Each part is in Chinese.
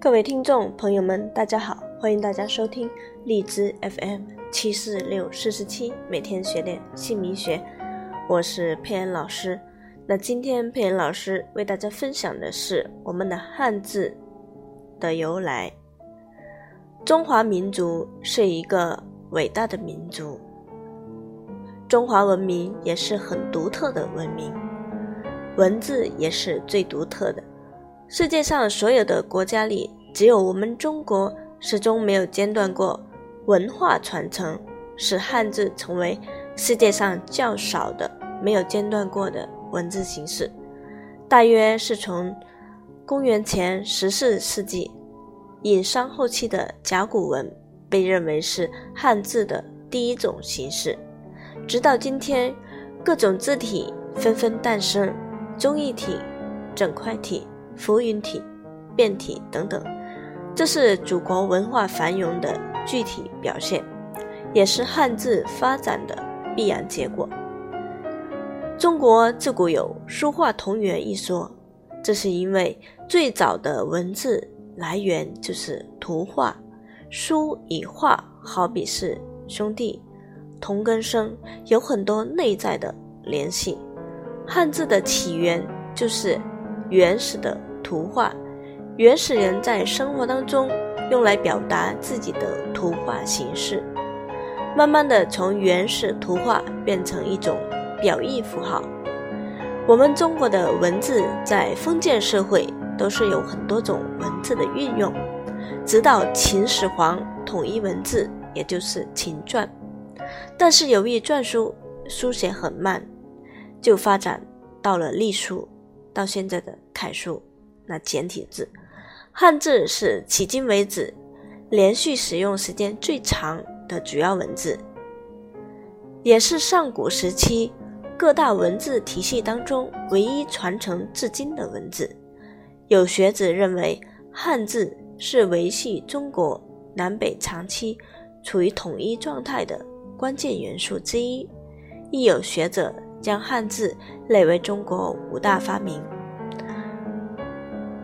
各位听众朋友们，大家好，欢迎大家收听荔枝 FM 七四六四十七，每天学点姓名学，我是佩恩老师。那今天佩恩老师为大家分享的是我们的汉字的由来。中华民族是一个伟大的民族，中华文明也是很独特的文明，文字也是最独特的。世界上所有的国家里，只有我们中国始终没有间断过文化传承，使汉字成为世界上较少的没有间断过的文字形式。大约是从公元前十四世纪，殷商后期的甲骨文被认为是汉字的第一种形式。直到今天，各种字体纷纷诞生，综艺体、整块体。浮云体、变体等等，这是祖国文化繁荣的具体表现，也是汉字发展的必然结果。中国自古有“书画同源”一说，这是因为最早的文字来源就是图画，书与画好比是兄弟，同根生，有很多内在的联系。汉字的起源就是原始的。图画，原始人在生活当中用来表达自己的图画形式，慢慢的从原始图画变成一种表意符号。我们中国的文字在封建社会都是有很多种文字的运用，直到秦始皇统一文字，也就是秦篆。但是由于篆书书写很慢，就发展到了隶书，到现在的楷书。那简体字，汉字是迄今为止连续使用时间最长的主要文字，也是上古时期各大文字体系当中唯一传承至今的文字。有学者认为，汉字是维系中国南北长期处于统一状态的关键元素之一。亦有学者将汉字列为中国五大发明。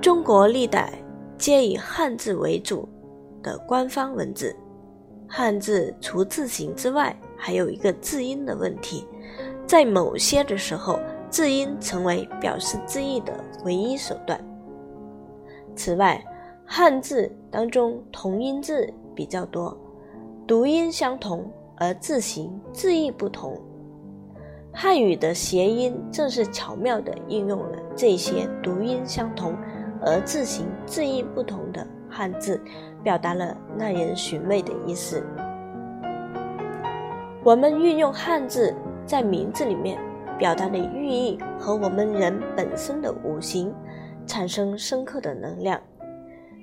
中国历代皆以汉字为主的官方文字，汉字除字形之外，还有一个字音的问题，在某些的时候，字音成为表示字义的唯一手段。此外，汉字当中同音字比较多，读音相同而字形字义不同。汉语的谐音正是巧妙地应用了这些读音相同。而字形字义不同的汉字，表达了耐人寻味的意思。我们运用汉字在名字里面表达的寓意，和我们人本身的五行产生深刻的能量，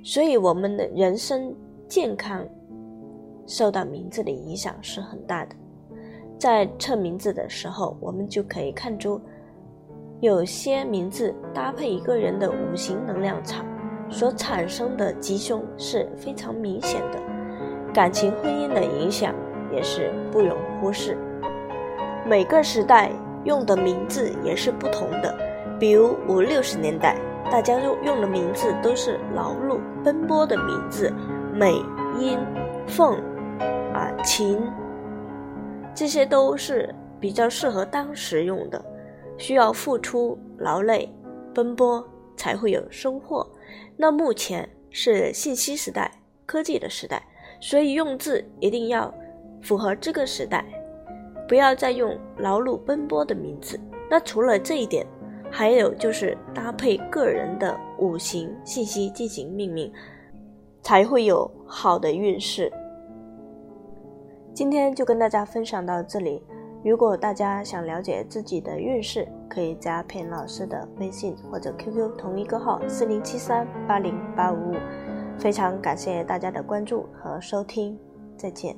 所以我们的人生健康受到名字的影响是很大的。在测名字的时候，我们就可以看出。有些名字搭配一个人的五行能量场，所产生的吉凶是非常明显的。感情婚姻的影响也是不容忽视。每个时代用的名字也是不同的，比如五六十年代，大家用用的名字都是劳碌奔波的名字，美、英、凤、啊、琴，这些都是比较适合当时用的。需要付出劳累、奔波才会有收获。那目前是信息时代、科技的时代，所以用字一定要符合这个时代，不要再用劳碌奔波的名字。那除了这一点，还有就是搭配个人的五行信息进行命名，才会有好的运势。今天就跟大家分享到这里。如果大家想了解自己的运势，可以加片老师的微信或者 QQ 同一个号四零七三八零八五五。非常感谢大家的关注和收听，再见。